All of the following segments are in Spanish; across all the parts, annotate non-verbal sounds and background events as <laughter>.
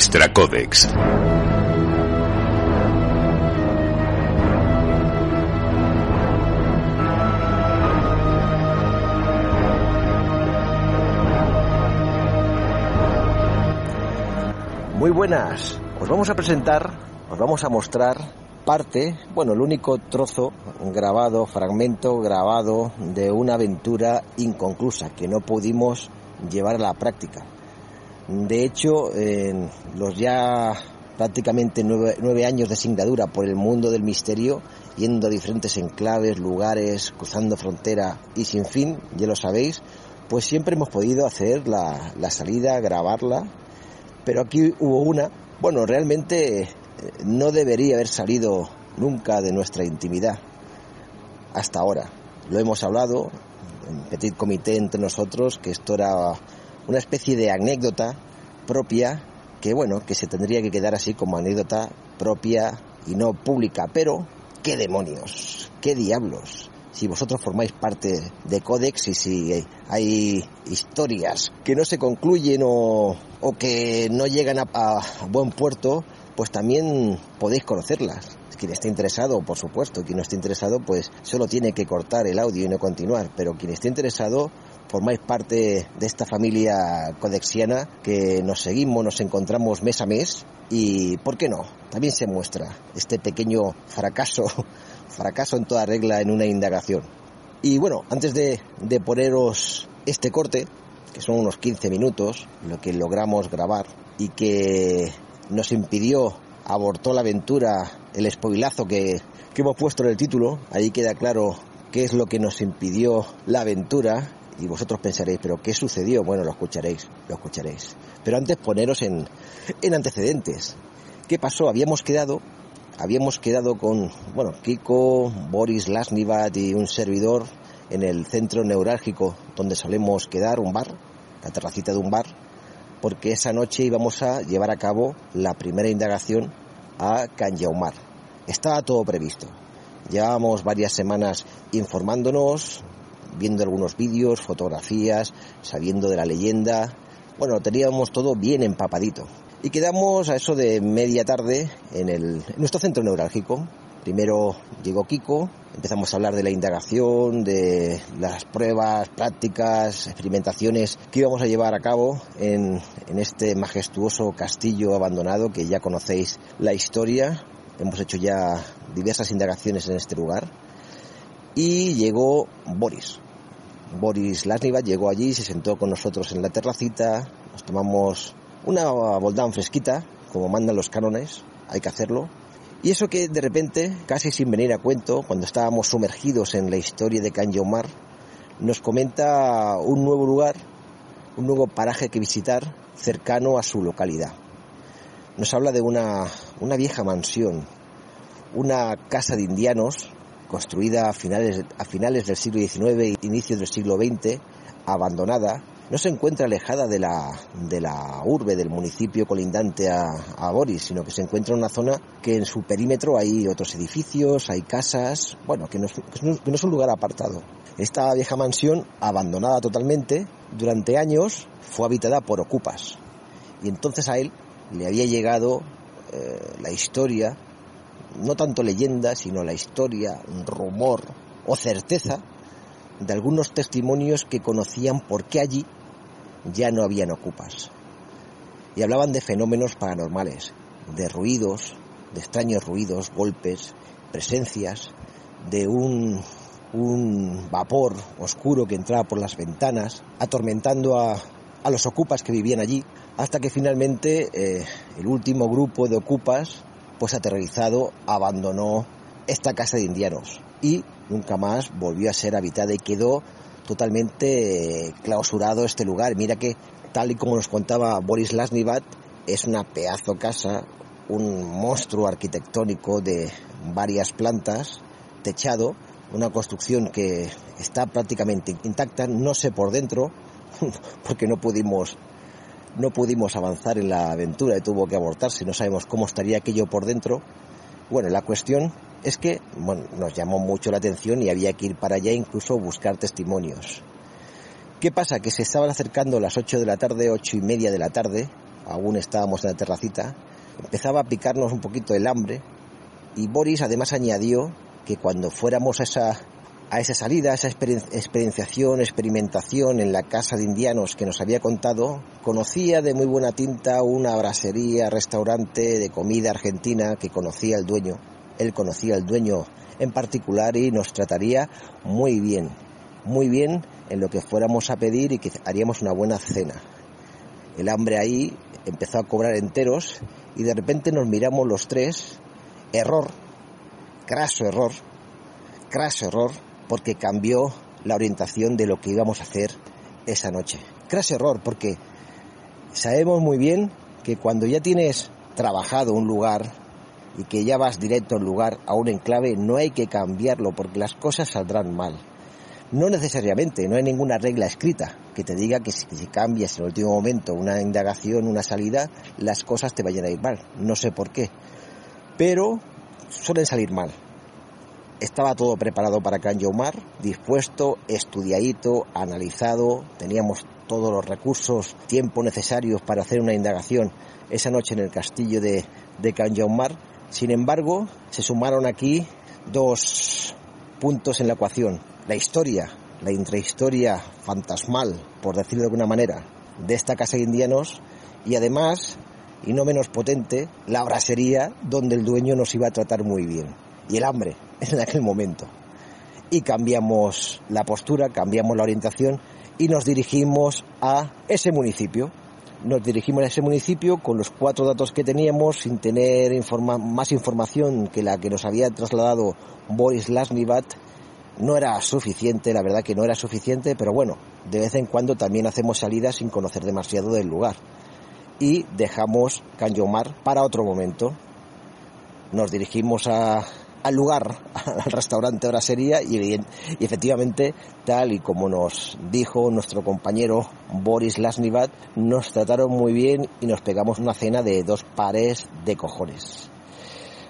Extra Codex. Muy buenas, os vamos a presentar, os vamos a mostrar parte, bueno, el único trozo grabado, fragmento grabado de una aventura inconclusa que no pudimos llevar a la práctica. De hecho, en los ya prácticamente nueve, años de singladura por el mundo del misterio, yendo a diferentes enclaves, lugares, cruzando frontera y sin fin, ya lo sabéis, pues siempre hemos podido hacer la, la salida, grabarla pero aquí hubo una, bueno, realmente eh, no debería haber salido nunca de nuestra intimidad hasta ahora. Lo hemos hablado en petit comité entre nosotros que esto era una especie de anécdota propia que bueno, que se tendría que quedar así como anécdota propia y no pública, pero qué demonios, qué diablos si vosotros formáis parte de Codex y si hay historias que no se concluyen o, que no llegan a, a, buen puerto, pues también podéis conocerlas. Quien esté interesado, por supuesto, quien no esté interesado, pues solo tiene que cortar el audio y no continuar. Pero quien esté interesado, formáis parte de esta familia codexiana que nos seguimos, nos encontramos mes a mes y, ¿por qué no? También se muestra este pequeño fracaso <laughs> fracaso en toda regla en una indagación. Y bueno, antes de, de poneros este corte, que son unos 15 minutos, lo que logramos grabar y que nos impidió, abortó la aventura, el espoilazo que, que hemos puesto en el título, ahí queda claro qué es lo que nos impidió la aventura y vosotros pensaréis, pero ¿qué sucedió? Bueno, lo escucharéis, lo escucharéis. Pero antes poneros en, en antecedentes. ¿Qué pasó? Habíamos quedado habíamos quedado con, bueno, Kiko, Boris Lasnivat y un servidor en el centro neurálgico donde solemos quedar, un bar, la terracita de un bar, porque esa noche íbamos a llevar a cabo la primera indagación a Canyaumar. Estaba todo previsto. Llevábamos varias semanas informándonos, viendo algunos vídeos, fotografías, sabiendo de la leyenda. Bueno, teníamos todo bien empapadito. Y quedamos a eso de media tarde en, nuestro centro neurálgico. Primero llegó Kiko, empezamos a hablar de la indagación, de las pruebas, prácticas, experimentaciones que íbamos a llevar a cabo en este majestuoso castillo abandonado que ya conocéis la historia. Hemos hecho ya diversas indagaciones en este lugar. Y llegó Boris. Boris Lasniva llegó allí, se sentó con nosotros en la terracita, nos tomamos una boldán fresquita, como mandan los cánones, hay que hacerlo. Y eso que de repente, casi sin venir a cuento, cuando estábamos sumergidos en la historia de Canyomar, nos comenta un nuevo lugar, un nuevo paraje que visitar cercano a su localidad. Nos habla de una, una vieja mansión, una casa de indianos construida a finales, a finales del siglo XIX e inicios del siglo XX, abandonada, no se encuentra alejada de la, de la urbe, del municipio colindante a, a, Boris, sino que se encuentra en una zona que en su perímetro hay otros edificios, hay casas, bueno, que no, es, que no es un lugar apartado. Esta vieja mansión, abandonada totalmente, durante años fue habitada por ocupas. Y entonces a él le había llegado eh, la historia, no tanto leyenda, sino la historia, rumor o certeza de algunos testimonios que conocían por qué allí ya no habían ocupas. Y hablaban de fenómenos paranormales, de ruidos, de extraños ruidos, golpes, presencias, de un, un vapor oscuro que entraba por las ventanas, atormentando a, a los ocupas que vivían allí, hasta que finalmente eh, el último grupo de ocupas, pues aterrorizado, abandonó esta casa de indianos y nunca más volvió a ser habitada y quedó totalmente clausurado este lugar. Mira que, tal y como nos contaba Boris Lasnivat, es una pedazo casa, un monstruo arquitectónico de varias plantas, techado, una construcción que está prácticamente intacta, no sé por dentro, <laughs> porque no pudimos no pudimos avanzar en la aventura y tuvo que abortarse, no sabemos cómo estaría aquello por dentro. Bueno, la cuestión es que nos llamó mucho la atención y había que ir para allá incluso buscar testimonios. ¿Qué pasa? Que se estaban acercando las 8 de la tarde, ocho y media de la tarde, aún estábamos en la terracita, empezaba a picarnos un poquito el hambre y Boris además añadió que cuando fuéramos a esa, a esa salida, a esa experienciación, experimentación en la casa de indianos que nos había contado, conocía de muy buena tinta una brasería, restaurante de comida argentina que conocía el dueño. Él conocía al dueño en particular y nos trataría muy bien, muy bien en lo que fuéramos a pedir y que haríamos una buena cena. El hambre ahí empezó a cobrar enteros y de repente nos miramos los tres, error, craso error, craso error, porque cambió la orientación de lo que íbamos a hacer esa noche. Craso error, porque sabemos muy bien que cuando ya tienes trabajado un lugar y que ya vas directo al lugar, a un enclave, no hay que cambiarlo porque las cosas saldrán mal. No necesariamente, no hay ninguna regla escrita que te diga que si, cambias en el último momento una indagación, una salida, las cosas te vayan a ir mal. No sé por qué. Pero suelen salir mal. Estaba todo preparado para Can Mar, dispuesto, estudiadito, analizado, teníamos todos los recursos, tiempo necesarios para hacer una indagación esa noche en el castillo de, de Can Mar. Sin embargo, se sumaron aquí dos puntos en la ecuación la historia, la intrahistoria fantasmal, por decirlo de alguna manera, de esta casa de indianos y además, y no menos potente, la brasería donde el dueño nos iba a tratar muy bien. Y el hambre en aquel momento. Y cambiamos la postura, cambiamos la orientación y nos dirigimos a ese municipio. Nos dirigimos a ese municipio con los cuatro datos que teníamos, sin tener más información que la que nos había trasladado Boris Lasnivat no era suficiente, la verdad que no era suficiente, pero bueno, de vez en cuando también hacemos salidas sin conocer demasiado del lugar. Y dejamos Canyomar para otro momento. Nos dirigimos al lugar, <laughs> al restaurante Brasería y, y efectivamente, tal y como nos dijo nuestro compañero Boris Lasnivat, nos trataron muy bien y nos pegamos una cena de dos pares de cojones.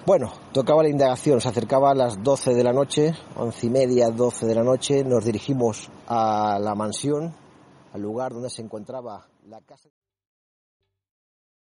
Bueno, tocaba la indagación, se acercaba a las 12 de la noche, once y media, 12 de la noche, nos dirigimos a la mansión, al lugar donde se encontraba la casa.